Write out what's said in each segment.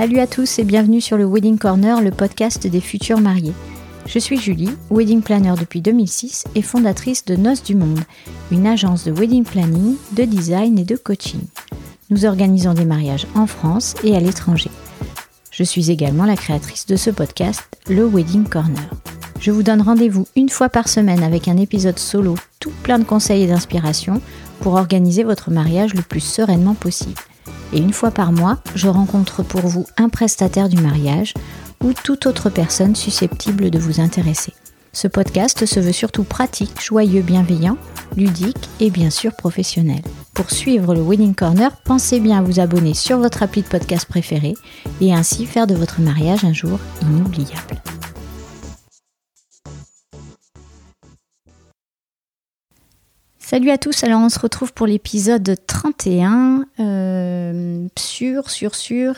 Salut à tous et bienvenue sur le Wedding Corner, le podcast des futurs mariés. Je suis Julie, wedding planner depuis 2006 et fondatrice de Noces du Monde, une agence de wedding planning, de design et de coaching. Nous organisons des mariages en France et à l'étranger. Je suis également la créatrice de ce podcast, le Wedding Corner. Je vous donne rendez-vous une fois par semaine avec un épisode solo tout plein de conseils et d'inspiration pour organiser votre mariage le plus sereinement possible. Et une fois par mois, je rencontre pour vous un prestataire du mariage ou toute autre personne susceptible de vous intéresser. Ce podcast se veut surtout pratique, joyeux, bienveillant, ludique et bien sûr professionnel. Pour suivre le Wedding Corner, pensez bien à vous abonner sur votre appli de podcast préféré et ainsi faire de votre mariage un jour inoubliable. Salut à tous, alors on se retrouve pour l'épisode 31 euh, sur, sur, sur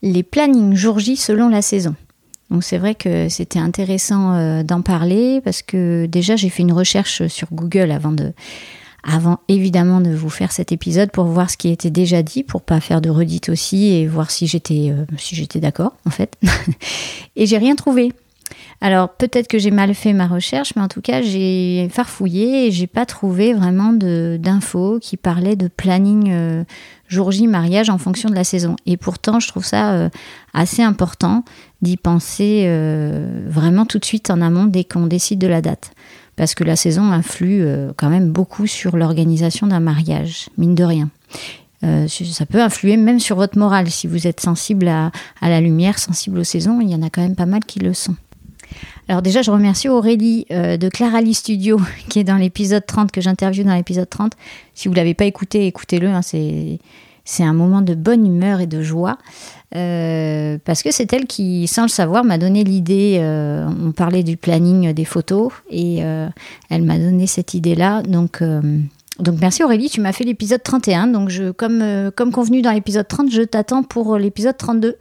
les plannings jour J selon la saison. Donc c'est vrai que c'était intéressant euh, d'en parler parce que déjà j'ai fait une recherche sur Google avant de avant évidemment de vous faire cet épisode pour voir ce qui était déjà dit pour pas faire de redite aussi et voir si j'étais euh, si j'étais d'accord en fait. et j'ai rien trouvé. Alors peut-être que j'ai mal fait ma recherche, mais en tout cas j'ai farfouillé et j'ai pas trouvé vraiment d'infos qui parlaient de planning euh, jour J mariage en fonction de la saison. Et pourtant je trouve ça euh, assez important d'y penser euh, vraiment tout de suite en amont dès qu'on décide de la date. Parce que la saison influe quand même beaucoup sur l'organisation d'un mariage, mine de rien. ça peut influer même sur votre morale si vous êtes sensible à, à la lumière, sensible aux saisons. Il y en a quand même pas mal qui le sont. Alors déjà, je remercie Aurélie euh, de Clarali Studio, qui est dans l'épisode 30, que j'interviewe dans l'épisode 30. Si vous ne l'avez pas écouté, écoutez-le. Hein, c'est, un moment de bonne humeur et de joie. Euh, parce que c'est elle qui, sans le savoir, m'a donné l'idée. Euh, on parlait du planning des photos et elle m'a donné cette idée-là. Donc donc merci Aurélie, tu m'as fait l'épisode 31. Donc je, comme, euh, comme convenu dans l'épisode 30, je t'attends pour l'épisode 32.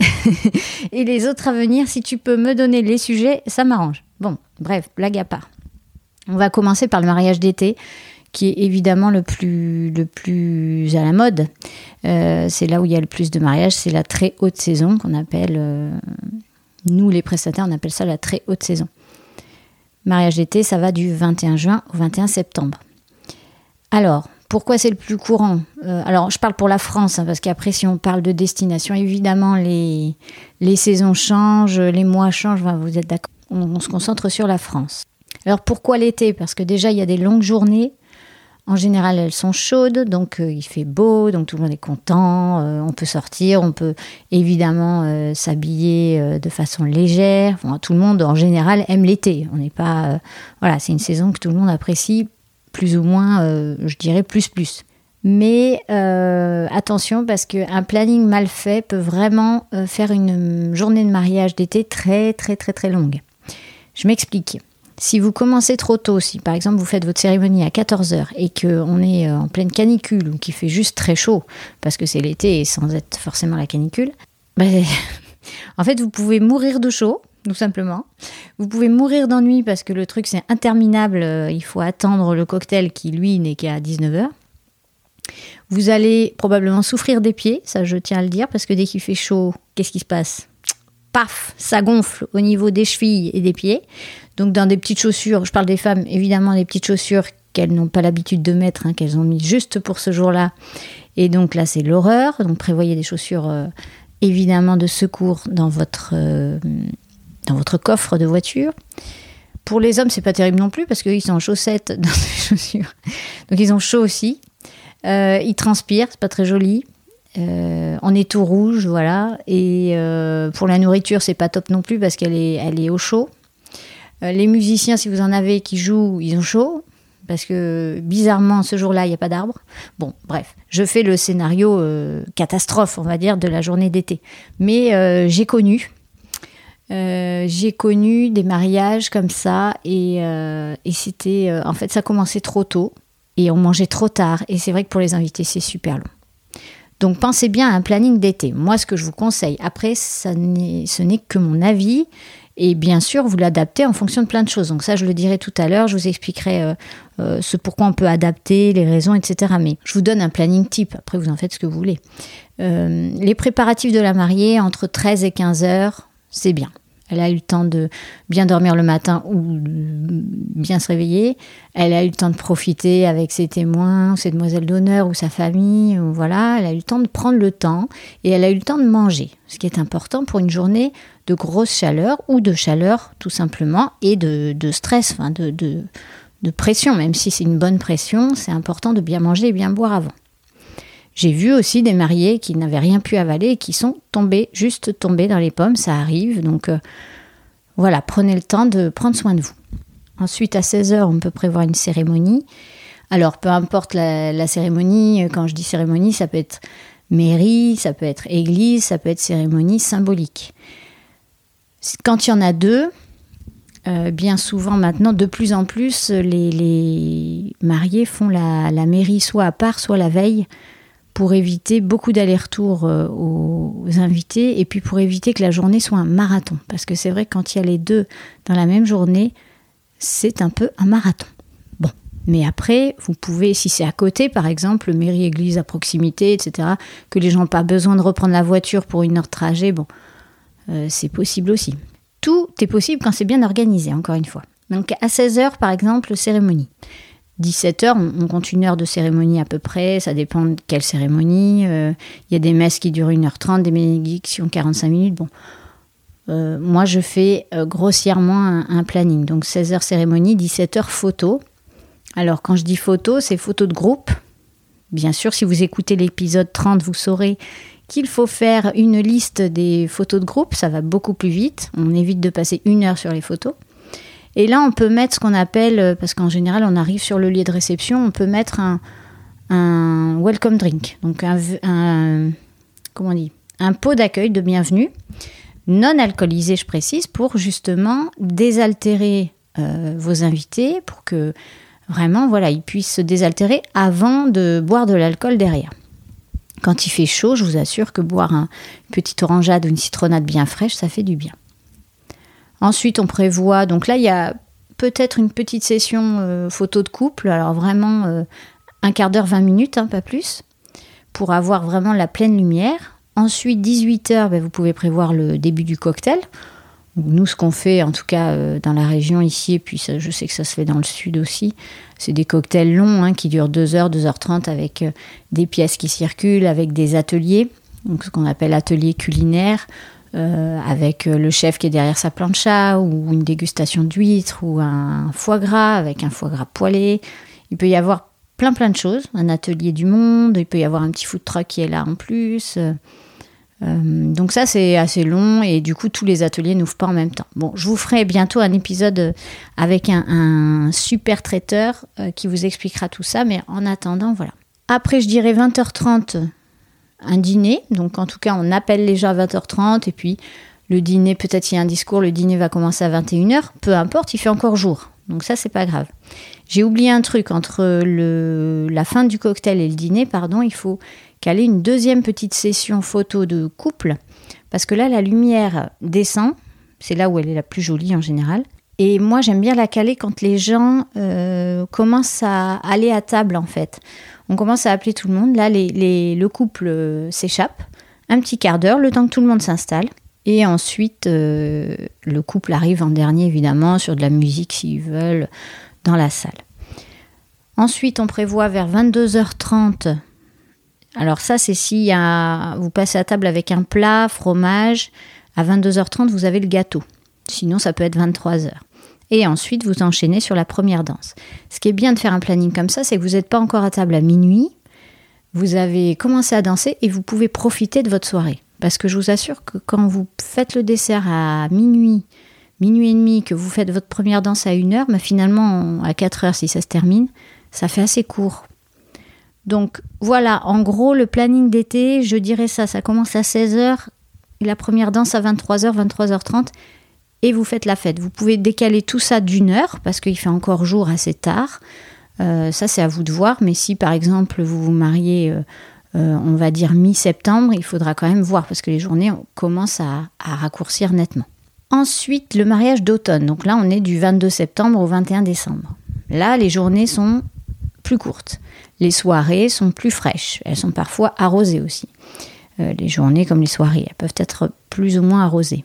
et les autres à venir, si tu peux me donner les sujets, ça m'arrange. Bon, bref, blague à part. On va commencer par le mariage d'été, qui est évidemment le plus, le plus à la mode. Euh, c'est là où il y a le plus de mariages, c'est la très haute saison qu'on appelle, euh, nous les prestataires, on appelle ça la très haute saison. Mariage d'été, ça va du 21 juin au 21 septembre. Alors, pourquoi c'est le plus courant? Euh, Alors, je parle pour la France, hein, parce qu'après, si on parle de destination, évidemment, les, les saisons changent, les mois changent, vous êtes d'accord? On, se concentre sur la France. Alors, pourquoi l'été? Parce que déjà, il y a des longues journées. En général, elles sont chaudes, donc euh, il fait beau, donc tout le monde est content, euh, on peut sortir, on peut évidemment s'habiller de façon légère. tout le monde, en général, aime l'été. On n'est pas, voilà, c'est une saison que tout le monde apprécie plus ou moins, euh, je dirais plus plus. Mais euh, attention parce qu'un planning mal fait peut vraiment euh, faire une journée de mariage d'été très très très très longue. Je m'explique. Si vous commencez trop tôt, si par exemple vous faites votre cérémonie à 14h et qu'on est en pleine canicule ou qu'il fait juste très chaud, parce que c'est l'été et sans être forcément la canicule, ben, en fait vous pouvez mourir de chaud tout simplement. Vous pouvez mourir d'ennui parce que le truc c'est interminable, euh, il faut attendre le cocktail qui lui n'est qu'à 19h. Vous allez probablement souffrir des pieds, ça je tiens à le dire, parce que dès qu'il fait chaud, qu'est-ce qui se passe? Paf, ça gonfle au niveau des chevilles et des pieds. Donc dans des petites chaussures, je parle des femmes, évidemment des petites chaussures qu'elles n'ont pas l'habitude de mettre, hein, qu'elles ont mis juste pour ce jour-là. Et donc là c'est l'horreur, donc prévoyez des chaussures euh, évidemment de secours dans votre... Euh, dans votre coffre de voiture. Pour les hommes, c'est pas terrible non plus parce qu'ils sont en chaussettes dans les chaussures. Donc ils ont chaud aussi. Euh, ils transpirent, c'est pas très joli. Euh, on est tout rouge, voilà. Et euh, pour la nourriture, c'est pas top non plus parce qu'elle est, elle est au chaud. les musiciens, si vous en avez qui jouent, ils ont chaud. Parce que bizarrement, ce jour-là, il n'y a pas d'arbre. Bon, bref, je fais le scénario catastrophe, on va dire, de la journée d'été. Mais j'ai connu, euh, j'ai connu des mariages comme ça et, euh, c'était euh, en fait ça commençait trop tôt et on mangeait trop tard et c'est vrai que pour les invités c'est super long. Donc pensez bien à un planning d'été. Moi ce que je vous conseille, après ça ce n'est que mon avis Et bien sûr, vous l'adaptez en fonction de plein de choses. Donc ça, je le dirai tout à l'heure. Je vous expliquerai ce pourquoi on peut adapter, les raisons, etc. Mais je vous donne un planning type. Après, vous en faites ce que vous voulez. Les préparatifs de la mariée, entre 13 et 15 heures, c'est bien. Elle a eu le temps de bien dormir le matin ou bien se réveiller. Elle a eu le temps de profiter avec ses témoins, ses demoiselles d'honneur ou sa famille. voilà, elle a eu le temps de prendre le temps et elle a eu le temps de manger, ce qui est important pour une journée de grosse chaleur ou de chaleur tout simplement et de, stress, enfin de, de pression, même si c'est une bonne pression, c'est important de bien manger et bien boire avant. J'ai vu aussi des mariés qui n'avaient rien pu avaler et qui sont tombés, juste tombés dans les pommes, ça arrive. Donc euh, voilà, prenez le temps de prendre soin de vous. Ensuite, à 16h, on peut prévoir une cérémonie. Alors, peu importe la, cérémonie, quand je dis cérémonie, ça peut être mairie, ça peut être église, ça peut être cérémonie symbolique. Quand il y en a deux, euh, bien souvent maintenant, de plus en plus, les, mariés font la, mairie soit à part, soit la veille pour éviter beaucoup d'allers-retours euh, aux invités et puis pour éviter que la journée soit un marathon. Parce que c'est vrai quand il y a les deux dans la même journée, c'est un peu un marathon. Bon, mais après, vous pouvez, si c'est à côté, par exemple, mairie-église à proximité, etc., que les gens n'ont pas besoin de reprendre la voiture pour une heure de trajet, bon, euh, c'est possible aussi. Tout est possible quand c'est bien organisé, encore une fois. Donc à 16h, par exemple, cérémonie. 17h, on, compte une heure de cérémonie à peu près, ça dépend de quelle cérémonie. Euh, il y a des messes qui durent 1h30, des bénédictions 45 minutes. Bon, euh, moi je fais euh, grossièrement un, planning. Donc 16h cérémonie, 17h photo. Alors quand je dis photo, c'est photo de groupe. Bien sûr, si vous écoutez l'épisode 30, vous saurez qu'il faut faire une liste des photos de groupe, ça va beaucoup plus vite. On évite de passer une heure sur les photos. Et là, on peut mettre ce qu'on appelle, euh, parce qu'en général, on arrive sur le lieu de réception, on peut mettre un, welcome drink, donc un, comment dit, un pot d'accueil de bienvenue, non alcoolisé, je précise, pour justement désaltérer euh, vos invités, pour que vraiment, voilà, ils puissent se désaltérer avant de boire de l'alcool derrière. Quand il fait chaud, je vous assure que boire un petit orangeade ou une citronnade bien fraîche, ça fait du bien. Ensuite, on prévoit, donc là, il y a peut-être une petite session euh, photo de couple, alors vraiment euh, un quart d'heure, 20 minutes, hein, pas plus, pour avoir vraiment la pleine lumière. Ensuite, 18h, ben, vous pouvez prévoir le début du cocktail. Nous, ce qu'on fait, en tout cas euh, dans la région ici, et puis je sais que ça se fait dans le sud aussi, c'est des cocktails longs hein, qui durent 2 h 2h30 avec des pièces qui circulent, avec des ateliers, donc ce qu'on appelle ateliers culinaires. Euh, avec euh, le chef qui est derrière sa plancha, ou une dégustation d'huîtres, ou un foie gras avec un foie gras poêlé. Il peut y avoir plein plein de choses, un atelier du monde, il peut y avoir un petit food truck qui est là en plus. Euh, donc ça c'est assez long et du coup tous les ateliers n'ouvrent pas en même temps. Bon, je vous ferai bientôt un épisode avec un, super traiteur qui vous expliquera tout ça, mais en attendant voilà. Après je dirais 20h30 un dîner. Donc en tout cas, on appelle les gens à 20h30 et puis le dîner, peut-être il y a un discours, le dîner va commencer à 21h. Peu importe, il fait encore jour. Donc ça, c'est pas grave. J'ai oublié un truc entre le, la fin du cocktail et le dîner, pardon, il faut caler une deuxième petite session photo de couple parce que là, la lumière descend. C'est là où elle est la plus jolie en général. Et moi, j'aime bien la caler quand les gens euh, commencent à aller à table, en fait. On commence à appeler tout le monde. Là, le couple euh, s'échappe. Un petit quart d'heure, le temps que tout le monde s'installe. Et ensuite, euh, le couple arrive en dernier, évidemment, sur de la musique, s'ils veulent, dans la salle. Ensuite, on prévoit vers 22h30. Alors ça, c'est si vous passez à table avec un plat, fromage. À 22h30, vous avez le gâteau. Sinon, ça peut être 23h. Et ensuite, vous enchaînez sur la première danse. Ce qui est bien de faire un planning comme ça, c'est que vous n'êtes pas encore à table à minuit. Vous avez commencé à danser et vous pouvez profiter de votre soirée. Parce que je vous assure que quand vous faites le dessert à minuit, minuit et demi, que vous faites votre première danse à une heure, mais finalement à 4 heures si ça se termine, ça fait assez court. Donc voilà, en gros, le planning d'été, je dirais ça, ça commence à 16h, la première danse à 23h, 23h30, et vous faites la fête. Vous pouvez décaler tout ça d'une heure parce qu'il fait encore jour assez tard. Euh, ça, c'est à vous de voir. Mais si, par exemple, vous vous mariez, euh, euh, on va dire mi-septembre, il faudra quand même voir parce que les journées commencent à, raccourcir nettement. Ensuite, le mariage d'automne. Donc là, on est du 22 septembre au 21 décembre. Là, les journées sont plus courtes. Les soirées sont plus fraîches. Elles sont parfois arrosées aussi. Les journées comme les soirées, elles peuvent être plus ou moins arrosées.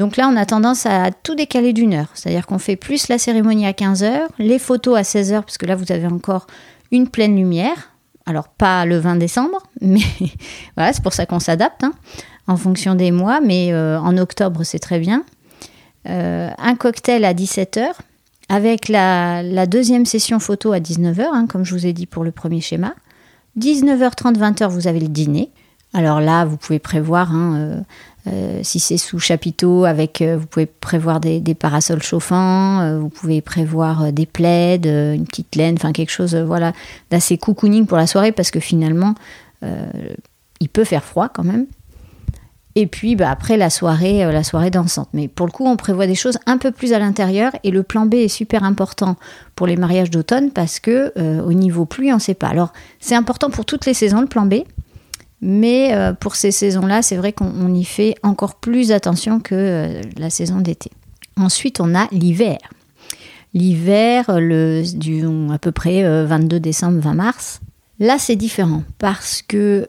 Donc là, on a tendance à tout décaler d'une heure. C'est-à-dire qu'on fait plus la cérémonie à 15h, les photos à 16h, parce que là, vous avez encore une pleine lumière. Alors, pas le 20 décembre, mais voilà, c'est pour ça qu'on s'adapte hein, en fonction des mois. Mais euh, en octobre, c'est très bien. Euh, un cocktail à 17h, avec la, deuxième session photo à 19h, hein, comme je vous ai dit pour le premier schéma. 19h30, 20h, vous avez le dîner. Alors là, vous pouvez prévoir hein, euh, euh, si c'est sous chapiteau, avec, euh, vous pouvez prévoir des, parasols chauffants, vous pouvez prévoir des plaids, une petite laine, enfin quelque chose voilà, d'assez cocooning pour la soirée parce que finalement, il peut faire froid quand même. Et puis bah, après la soirée, la soirée dansante. Mais pour le coup, on prévoit des choses un peu plus à l'intérieur et le plan B est super important pour les mariages d'automne parce que au niveau pluie, on ne sait pas. Alors c'est important pour toutes les saisons le plan B. Mais euh, pour ces saisons-là, c'est vrai qu'on y fait encore plus attention que euh, la saison d'été. Ensuite, on a l'hiver. L'hiver, du à peu près 22 euh, décembre, 20 mars. Là, c'est différent parce que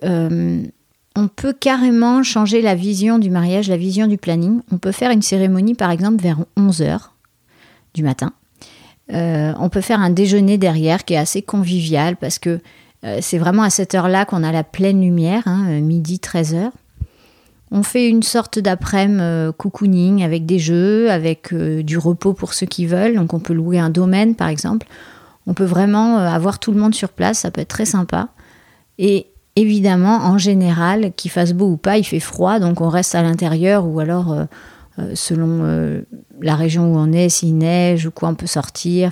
on peut carrément changer la vision du mariage, la vision du planning. On peut faire une cérémonie, par exemple, vers 11h du matin. on peut faire un déjeuner derrière qui est assez convivial parce que euh, c'est vraiment à cette heure-là qu'on a la pleine lumière, hein, euh, midi 13h. On fait une sorte d'après-midi euh, cocooning avec des jeux, avec du repos pour ceux qui veulent. Donc on peut louer un domaine par exemple. On peut vraiment avoir tout le monde sur place, ça peut être très sympa. Et évidemment, en général, qu'il fasse beau ou pas, il fait froid, donc on reste à l'intérieur ou alors selon la région où on est, s'il neige ou quoi, on peut sortir.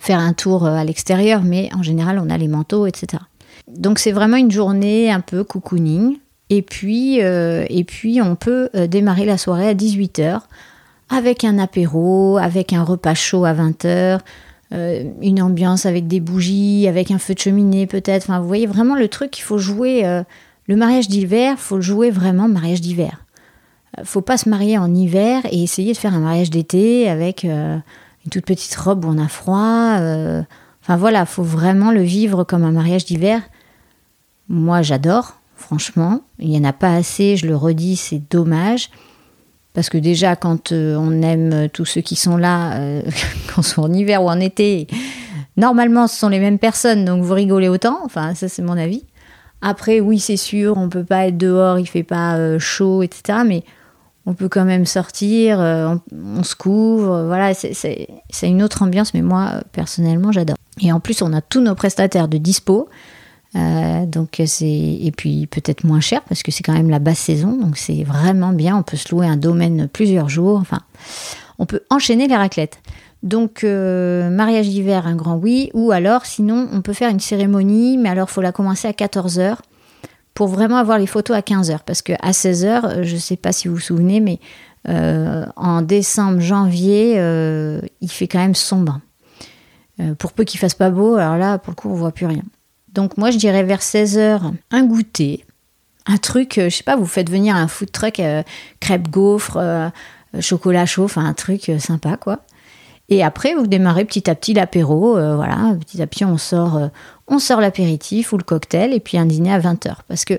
Faire un tour euh, à l'extérieur, mais en général, on a les manteaux, etc. Donc c'est vraiment une journée un peu cocooning. Et puis, euh, et puis on peut euh, démarrer la soirée à 18h avec un apéro, avec un repas chaud à 20h, une ambiance avec des bougies, avec un feu de cheminée peut-être. Enfin, vous voyez vraiment le truc, il faut jouer le mariage d'hiver, il faut le jouer vraiment mariage d'hiver. faut pas se marier en hiver et essayer de faire un mariage d'été avec toute petite robe où on a froid. Euh, enfin voilà, faut vraiment le vivre comme un mariage d'hiver. Moi, j'adore, franchement. Il n'y en a pas assez, je le redis, c'est dommage. Parce que déjà, quand euh, on aime tous ceux qui sont là, euh, qu'on soit en hiver ou en été, normalement, ce sont les mêmes personnes, donc vous rigolez autant. Enfin, ça, c'est mon avis. Après, oui, c'est sûr, on peut pas être dehors, il fait pas chaud, etc. Mais on peut quand même sortir, euh, on, se couvre, voilà, c'est une autre ambiance, mais moi, personnellement, j'adore. Et en plus, on a tous nos prestataires de dispo, euh, donc c'est et puis peut-être moins cher parce que c'est quand même la basse saison, donc c'est vraiment bien. On peut se louer un domaine plusieurs jours, enfin, on peut enchaîner les raclettes. Donc euh, mariage d'hiver, un grand oui, ou alors sinon on peut faire une cérémonie, mais alors faut la commencer à 14 h pour vraiment avoir les photos à 15h. Parce qu'à 16h, euh, je ne sais pas si vous vous souvenez, mais euh, en décembre, janvier, euh, il fait quand même sombre. pour peu qu'il fasse pas beau, alors là, pour le coup, on voit plus rien. Donc moi, je dirais vers 16h, un goûter, un truc, je sais pas, vous faites venir un food truck, crêpes gaufres, chocolat chaud, enfin un truc sympa, quoi. Et après, vous démarrez petit à petit l'apéro. voilà, petit à petit, on sort, on sort l'apéritif ou le cocktail et puis un dîner à 20h. Parce que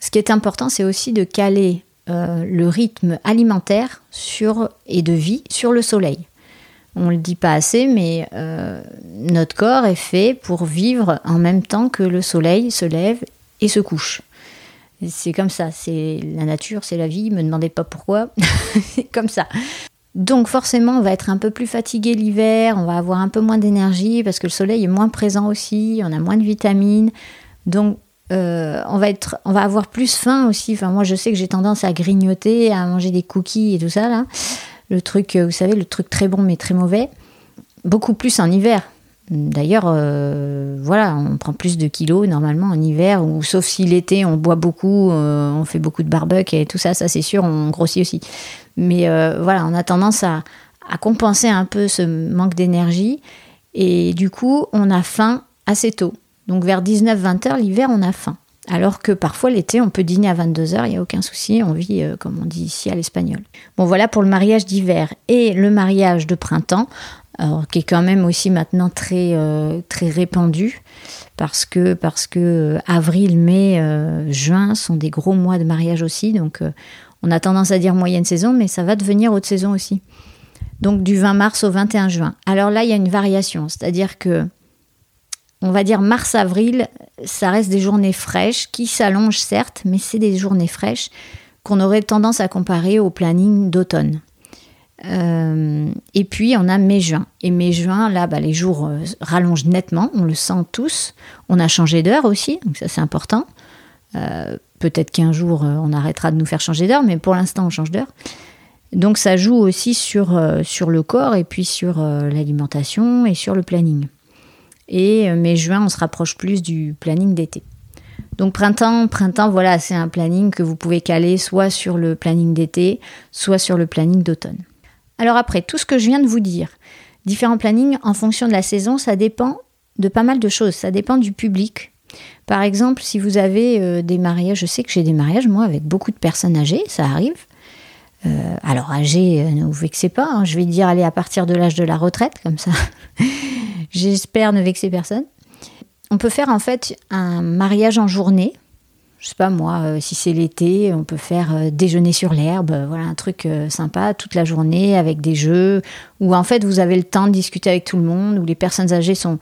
ce qui est important, c'est aussi de caler euh, le rythme alimentaire sur, et de vie sur le soleil. On ne le dit pas assez, mais euh, notre corps est fait pour vivre en même temps que le soleil se lève et se couche. C'est comme ça, c'est la nature, c'est la vie, me demandez pas pourquoi, c'est comme ça. Donc forcément, on va être un peu plus fatigué l'hiver, on va avoir un peu moins d'énergie parce que le soleil est moins présent aussi, on a moins de vitamines. Donc euh, on, va avoir plus faim aussi. Enfin, moi, je sais que j'ai tendance à grignoter, à manger des cookies et tout ça, là. Le truc, euh, vous savez, le truc très bon mais très mauvais. Beaucoup plus en hiver. D'ailleurs, euh, voilà, on prend plus de kilos normalement en hiver, ou sauf si l'été on boit beaucoup, on fait beaucoup de barbecue et tout ça, ça c'est sûr, on grossit aussi. Mais euh, voilà, on a tendance à, compenser un peu ce manque d'énergie. Et du coup, on a faim assez tôt. Donc vers 19-20 heures, l'hiver, on a faim. Alors que parfois l'été, on peut dîner à 22h, il n'y a aucun souci, on vit, euh, comme on dit ici, à l'espagnol. Bon, voilà pour le mariage d'hiver. Et le mariage de printemps, qui est quand même aussi maintenant très, euh, répandu, parce que, avril, mai, juin sont des gros mois de mariage aussi. Donc on a tendance à dire moyenne saison, mais ça va devenir haute saison aussi. Donc du 20 mars au 21 juin. Alors là, il y a une variation, c'est-à-dire que on va dire mars-avril, ça reste des journées fraîches qui s'allongent certes, mais c'est des journées fraîches qu'on aurait tendance à comparer au planning d'automne. Euh, et puis on a mai-juin. Et mai-juin, là, bah, les jours euh, rallongent nettement, on le sent tous. On a changé d'heure aussi, donc ça c'est important. Euh, peut-être qu'un jour on arrêtera de nous faire changer d'heure, mais pour l'instant on change d'heure. Donc ça joue aussi sur, sur le corps et puis sur l'alimentation et sur le planning. Et euh, mai-juin, on se rapproche plus du planning d'été. Donc printemps, printemps, voilà, c'est un planning que vous pouvez caler soit sur le planning d'été, soit sur le planning d'automne. Alors après, tout ce que je viens de vous dire, différents plannings en fonction de la saison, ça dépend de pas mal de choses. Ça dépend du public. Par exemple, si vous avez euh, des mariages, je sais que j'ai des mariages, moi, avec beaucoup de personnes âgées, ça arrive. Euh, alors âgées, ne vous vexez pas, hein, je vais dire aller à partir de l'âge de la retraite, comme ça. J'espère ne vexer personne. On peut faire en fait un mariage en journée. Je sais pas moi, euh, si c'est l'été, on peut faire euh, déjeuner sur l'herbe, euh, voilà un truc sympa toute la journée avec des jeux où en fait vous avez le temps de discuter avec tout le monde, où les personnes âgées sont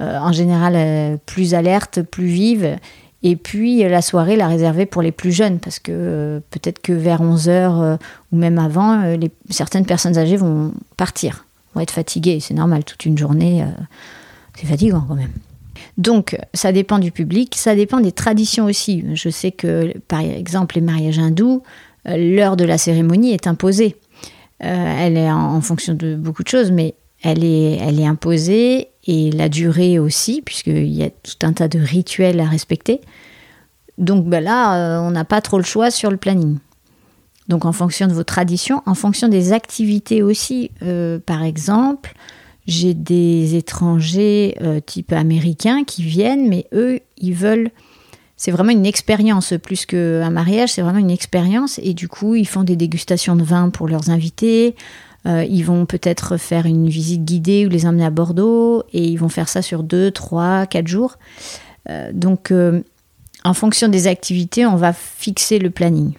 en général plus alertes, plus vives. Et puis la soirée, la réserver pour les plus jeunes, parce que peut-être que vers 11h ou même avant, certaines personnes âgées vont partir être fatigué, c'est normal, toute une journée, euh, c'est fatigant quand même. Donc, ça dépend du public, ça dépend des traditions aussi. Je sais que, par exemple, les mariages hindous, euh, l'heure de la cérémonie est imposée. Euh, elle est en, fonction de beaucoup de choses, mais elle est, elle est imposée et la durée aussi, puisqu'il y a tout un tas de rituels à respecter. Donc ben là, on n'a pas trop le choix sur le planning. Donc en fonction de vos traditions, en fonction des activités aussi. Euh, par exemple, j'ai des étrangers euh, type américains qui viennent, mais eux, ils veulent... C'est vraiment une expérience, plus qu'un mariage, c'est vraiment une expérience. Et du coup, ils font des dégustations de vin pour leurs invités. Euh, ils vont peut-être faire une visite guidée ou les emmener à Bordeaux. Et ils vont faire ça sur deux, trois, quatre jours. donc, en fonction des activités, on va fixer le planning.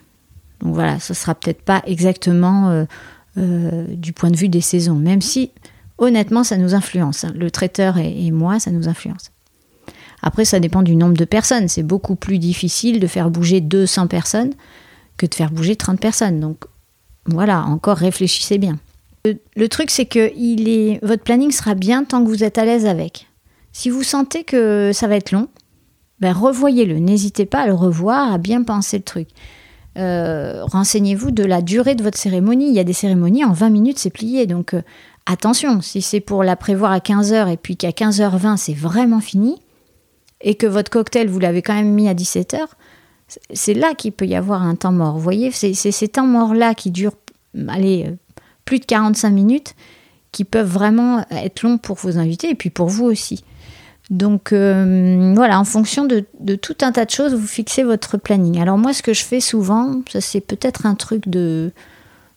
Donc voilà, ce sera peut-être pas exactement euh, euh, du point de vue des saisons, même si honnêtement ça nous influence. Hein. Le traiteur et, moi, ça nous influence. Après, ça dépend du nombre de personnes. C'est beaucoup plus difficile de faire bouger 200 personnes que de faire bouger 30 personnes. Donc voilà, encore réfléchissez bien. Le, truc, c'est que il est, votre planning sera bien tant que vous êtes à l'aise avec. Si vous sentez que ça va être long, ben revoyez-le. N'hésitez pas à le revoir, à bien penser le truc. Euh, renseignez-vous de la durée de votre cérémonie. Il y a des cérémonies, en 20 minutes, c'est plié. Donc euh, attention, si c'est pour la prévoir à 15h et puis qu'à 15h20, c'est vraiment fini, et que votre cocktail, vous l'avez quand même mis à 17h, c'est là qu'il peut y avoir un temps mort. Vous voyez, c'est ces temps morts-là qui durent allez, plus de 45 minutes qui peuvent vraiment être longs pour vos invités et puis pour vous aussi. Donc euh, voilà, en fonction de, tout un tas de choses, vous fixez votre planning. Alors moi, ce que je fais souvent, ça c'est peut-être un truc de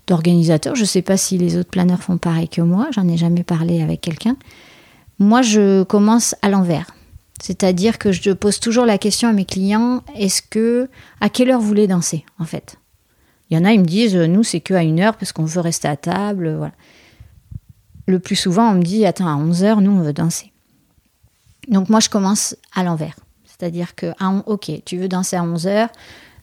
d'organisateur. Je ne sais pas si les autres planeurs font pareil que moi. J'en ai jamais parlé avec quelqu'un. Moi, je commence à l'envers. C'est-à-dire que je pose toujours la question à mes clients est-ce que à quelle heure vous voulez danser en fait? Il y en a, ils me disent nous c'est que à une heure parce qu'on veut rester à table. Voilà. Le plus souvent, on me dit attends à 11 heures, nous on veut danser. Donc moi, je commence à l'envers. C'est-à-dire que, ok, tu veux danser à 11h,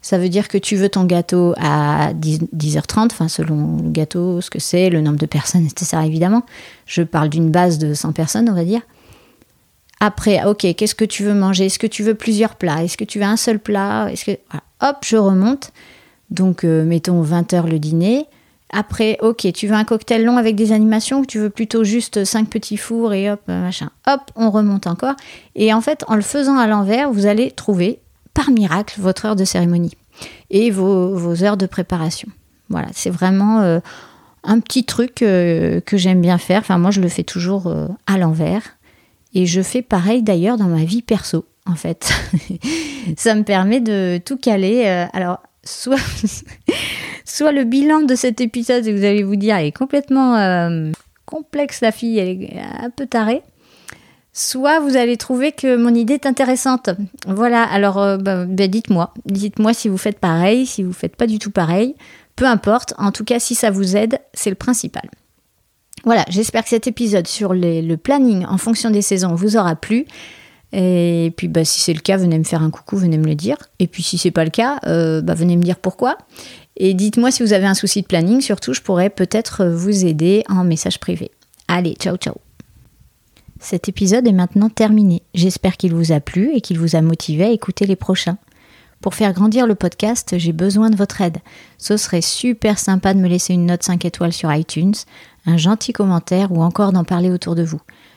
ça veut dire que tu veux ton gâteau à 10, h 30 enfin selon le gâteau, ce que c'est, le nombre de personnes, etc. évidemment. Je parle d'une base de 100 personnes, on va dire. Après, ok, qu'est-ce que tu veux manger? Est-ce que tu veux plusieurs plats? Est-ce que tu veux un seul plat? Est-ce que hop, je remonte. Donc euh, mettons 20 h le dîner. Après, ok, tu veux un cocktail long avec des animations ou tu veux plutôt juste cinq petits fours et hop, machin. Hop, on remonte encore. Et en fait, en le faisant à l'envers, vous allez trouver, par miracle, votre heure de cérémonie et vos, heures de préparation. Voilà, c'est vraiment euh, un petit truc euh, que j'aime bien faire. Enfin, moi, je le fais toujours euh, à l'envers. Et je fais pareil d'ailleurs dans ma vie perso. en fait. ça me permet de tout caler. Euh, alors, soit, le bilan de cet épisode, vous allez vous dire, est complètement euh, complexe, la fille, elle est un peu tarée. Soit vous allez trouver que mon idée est intéressante. Voilà, alors euh, bah, bah, dites-moi. Dites-moi si vous faites pareil, si vous faites pas du tout pareil. Peu importe, en tout cas, si ça vous aide, c'est le principal. Voilà, j'espère que cet épisode sur le planning en fonction des saisons vous aura plu. Et puis bah, si c'est le cas, venez me faire un coucou, venez me le dire. Et puis si c'est pas le cas, euh, bah, venez me dire pourquoi. Et dites-moi si vous avez un souci de planning, surtout je pourrais peut-être vous aider en message privé. Allez, ciao ciao. Cet épisode est maintenant terminé. J'espère qu'il vous a plu et qu'il vous a motivé à écouter les prochains. Pour faire grandir le podcast, j'ai besoin de votre aide. Ce serait super sympa de me laisser une note 5 étoiles sur iTunes, un gentil commentaire ou encore d'en parler autour de vous.